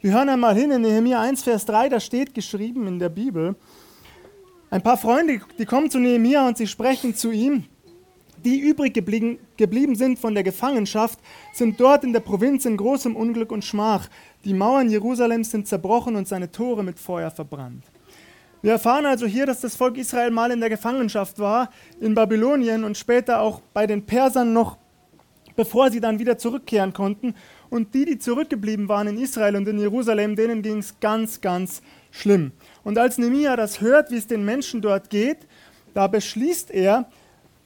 Wir hören einmal hin in Nehemiah 1, Vers 3, da steht geschrieben in der Bibel, ein paar Freunde, die kommen zu Nehemiah und sie sprechen zu ihm, die übrig geblieben, geblieben sind von der Gefangenschaft, sind dort in der Provinz in großem Unglück und Schmach. Die Mauern Jerusalems sind zerbrochen und seine Tore mit Feuer verbrannt. Wir erfahren also hier, dass das Volk Israel mal in der Gefangenschaft war, in Babylonien und später auch bei den Persern noch, bevor sie dann wieder zurückkehren konnten. Und die, die zurückgeblieben waren in Israel und in Jerusalem, denen ging es ganz, ganz schlimm. Und als Nehemiah das hört, wie es den Menschen dort geht, da beschließt er,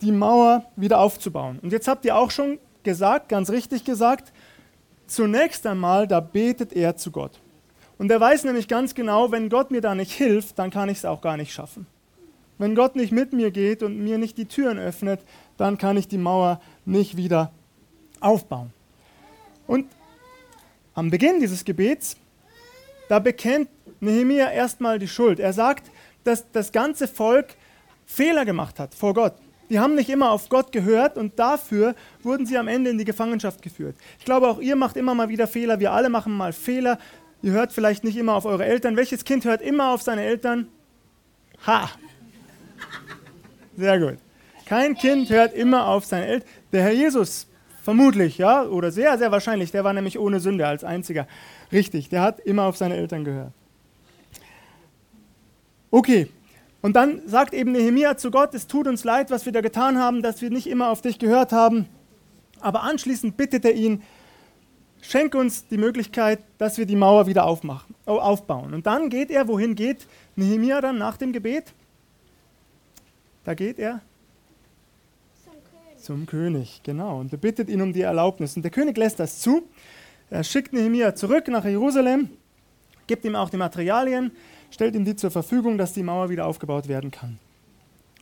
die Mauer wieder aufzubauen. Und jetzt habt ihr auch schon gesagt, ganz richtig gesagt, zunächst einmal, da betet er zu Gott. Und er weiß nämlich ganz genau, wenn Gott mir da nicht hilft, dann kann ich es auch gar nicht schaffen. Wenn Gott nicht mit mir geht und mir nicht die Türen öffnet, dann kann ich die Mauer nicht wieder aufbauen. Und am Beginn dieses Gebets, da bekennt Nehemia erstmal die Schuld. Er sagt, dass das ganze Volk Fehler gemacht hat vor Gott. Die haben nicht immer auf Gott gehört und dafür wurden sie am Ende in die Gefangenschaft geführt. Ich glaube, auch ihr macht immer mal wieder Fehler. Wir alle machen mal Fehler. Ihr hört vielleicht nicht immer auf eure Eltern. Welches Kind hört immer auf seine Eltern? Ha! Sehr gut. Kein Kind hört immer auf seine Eltern. Der Herr Jesus, vermutlich, ja, oder sehr, sehr wahrscheinlich, der war nämlich ohne Sünde als einziger. Richtig, der hat immer auf seine Eltern gehört. Okay, und dann sagt eben Nehemia zu Gott, es tut uns leid, was wir da getan haben, dass wir nicht immer auf dich gehört haben. Aber anschließend bittet er ihn, schenk uns die Möglichkeit, dass wir die Mauer wieder aufmachen, aufbauen. Und dann geht er, wohin geht Nehemia dann nach dem Gebet? Da geht er zum König. genau. Und er bittet ihn um die Erlaubnis. Und der König lässt das zu. Er schickt Nehemia zurück nach Jerusalem, gibt ihm auch die Materialien, stellt ihm die zur Verfügung, dass die Mauer wieder aufgebaut werden kann.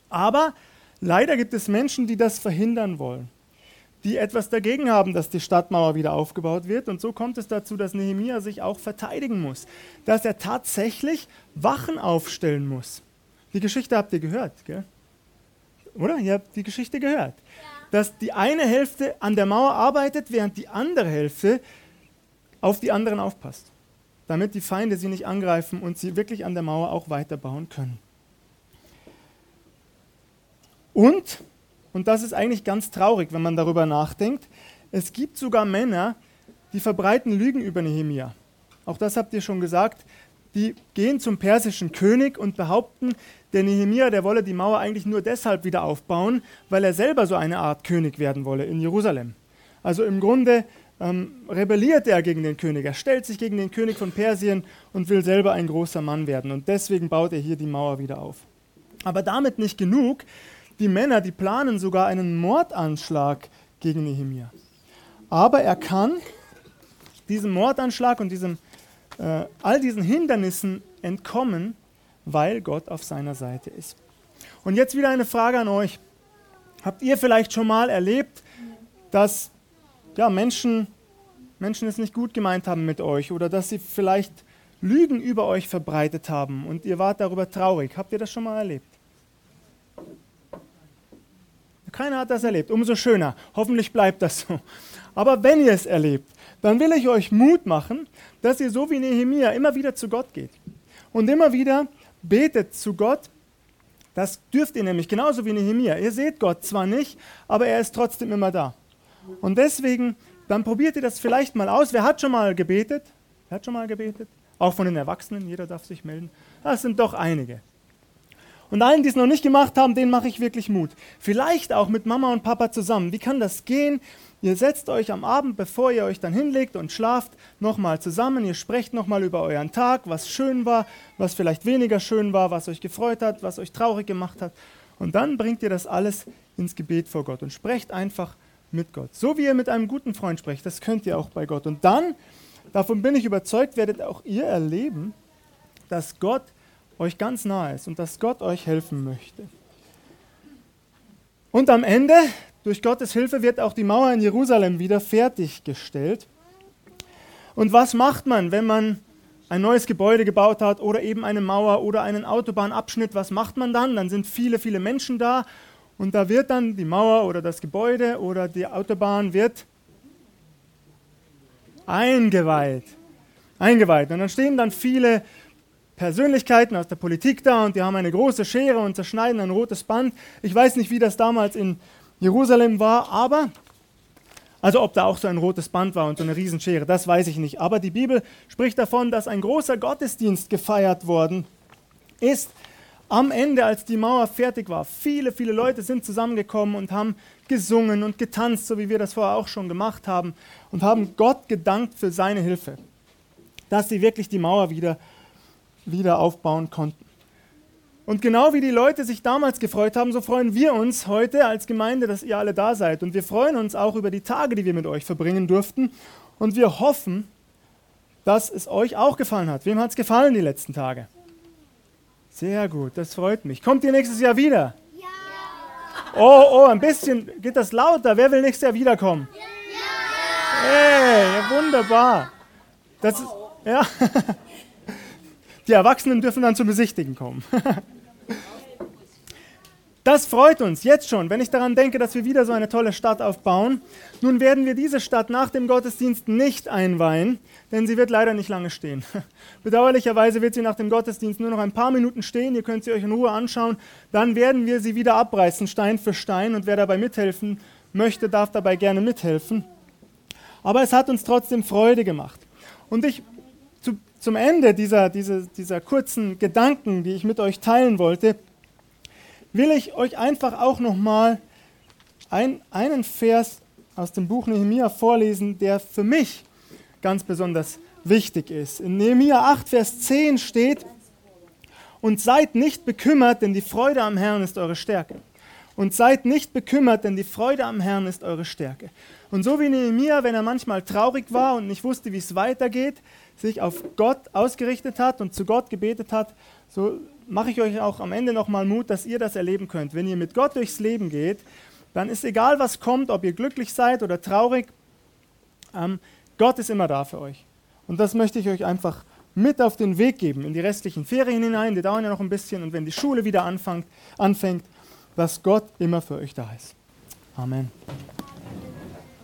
Aber leider gibt es Menschen, die das verhindern wollen, die etwas dagegen haben, dass die Stadtmauer wieder aufgebaut wird. Und so kommt es dazu, dass Nehemia sich auch verteidigen muss, dass er tatsächlich Wachen aufstellen muss. Die Geschichte habt ihr gehört, gell? Oder? Ihr habt die Geschichte gehört. Ja. Dass die eine Hälfte an der Mauer arbeitet, während die andere Hälfte auf die anderen aufpasst damit die Feinde sie nicht angreifen und sie wirklich an der Mauer auch weiterbauen können. Und, und das ist eigentlich ganz traurig, wenn man darüber nachdenkt, es gibt sogar Männer, die verbreiten Lügen über Nehemia. Auch das habt ihr schon gesagt. Die gehen zum persischen König und behaupten, der Nehemia, der wolle die Mauer eigentlich nur deshalb wieder aufbauen, weil er selber so eine Art König werden wolle in Jerusalem. Also im Grunde ähm, rebelliert er gegen den König. Er stellt sich gegen den König von Persien und will selber ein großer Mann werden. Und deswegen baut er hier die Mauer wieder auf. Aber damit nicht genug. Die Männer, die planen sogar einen Mordanschlag gegen Nehemia. Aber er kann diesem Mordanschlag und diesem, äh, all diesen Hindernissen entkommen, weil Gott auf seiner Seite ist. Und jetzt wieder eine Frage an euch. Habt ihr vielleicht schon mal erlebt, dass ja, Menschen, Menschen es nicht gut gemeint haben mit euch oder dass sie vielleicht Lügen über euch verbreitet haben und ihr wart darüber traurig. Habt ihr das schon mal erlebt? Keiner hat das erlebt. Umso schöner. Hoffentlich bleibt das so. Aber wenn ihr es erlebt, dann will ich euch Mut machen, dass ihr so wie Nehemia immer wieder zu Gott geht. Und immer wieder betet zu Gott. Das dürft ihr nämlich genauso wie Nehemia. Ihr seht Gott zwar nicht, aber er ist trotzdem immer da. Und deswegen, dann probiert ihr das vielleicht mal aus. Wer hat schon mal gebetet? Wer hat schon mal gebetet? Auch von den Erwachsenen, jeder darf sich melden. Das sind doch einige. Und allen, die es noch nicht gemacht haben, denen mache ich wirklich Mut. Vielleicht auch mit Mama und Papa zusammen. Wie kann das gehen? Ihr setzt euch am Abend, bevor ihr euch dann hinlegt und schlaft, nochmal zusammen. Ihr sprecht nochmal über euren Tag, was schön war, was vielleicht weniger schön war, was euch gefreut hat, was euch traurig gemacht hat. Und dann bringt ihr das alles ins Gebet vor Gott und sprecht einfach mit Gott. So wie ihr mit einem guten Freund sprecht, das könnt ihr auch bei Gott. Und dann, davon bin ich überzeugt, werdet auch ihr erleben, dass Gott euch ganz nahe ist und dass Gott euch helfen möchte. Und am Ende, durch Gottes Hilfe, wird auch die Mauer in Jerusalem wieder fertiggestellt. Und was macht man, wenn man ein neues Gebäude gebaut hat oder eben eine Mauer oder einen Autobahnabschnitt? Was macht man dann? Dann sind viele, viele Menschen da und da wird dann die Mauer oder das Gebäude oder die Autobahn wird eingeweiht. eingeweiht. Und dann stehen dann viele Persönlichkeiten aus der Politik da und die haben eine große Schere und zerschneiden ein rotes Band. Ich weiß nicht, wie das damals in Jerusalem war, aber, also ob da auch so ein rotes Band war und so eine Riesenschere, das weiß ich nicht. Aber die Bibel spricht davon, dass ein großer Gottesdienst gefeiert worden ist am Ende, als die Mauer fertig war. Viele, viele Leute sind zusammengekommen und haben gesungen und getanzt, so wie wir das vorher auch schon gemacht haben, und haben Gott gedankt für seine Hilfe, dass sie wirklich die Mauer wieder, wieder aufbauen konnten. Und genau wie die Leute sich damals gefreut haben, so freuen wir uns heute als Gemeinde, dass ihr alle da seid. Und wir freuen uns auch über die Tage, die wir mit euch verbringen durften. Und wir hoffen, dass es euch auch gefallen hat. Wem hat es gefallen die letzten Tage? Sehr gut, das freut mich. Kommt ihr nächstes Jahr wieder? Ja. Oh, oh, ein bisschen geht das lauter. Wer will nächstes Jahr wiederkommen? Ja. Hey, wunderbar. Das ist, ja. Die Erwachsenen dürfen dann zum Besichtigen kommen. Das freut uns jetzt schon, wenn ich daran denke, dass wir wieder so eine tolle Stadt aufbauen. Nun werden wir diese Stadt nach dem Gottesdienst nicht einweihen, denn sie wird leider nicht lange stehen. Bedauerlicherweise wird sie nach dem Gottesdienst nur noch ein paar Minuten stehen. Ihr könnt sie euch in Ruhe anschauen. Dann werden wir sie wieder abreißen, Stein für Stein. Und wer dabei mithelfen möchte, darf dabei gerne mithelfen. Aber es hat uns trotzdem Freude gemacht. Und ich zu, zum Ende dieser, dieser, dieser kurzen Gedanken, die ich mit euch teilen wollte, will ich euch einfach auch nochmal ein, einen Vers aus dem Buch Nehemia vorlesen, der für mich ganz besonders wichtig ist. In Nehemia 8, Vers 10 steht, und seid nicht bekümmert, denn die Freude am Herrn ist eure Stärke. Und seid nicht bekümmert, denn die Freude am Herrn ist eure Stärke. Und so wie Nehemia, wenn er manchmal traurig war und nicht wusste, wie es weitergeht, sich auf Gott ausgerichtet hat und zu Gott gebetet hat, so mache ich euch auch am Ende nochmal Mut, dass ihr das erleben könnt. Wenn ihr mit Gott durchs Leben geht, dann ist egal, was kommt, ob ihr glücklich seid oder traurig, ähm, Gott ist immer da für euch. Und das möchte ich euch einfach mit auf den Weg geben, in die restlichen Ferien hinein, die dauern ja noch ein bisschen, und wenn die Schule wieder anfängt, anfängt dass Gott immer für euch da ist. Amen.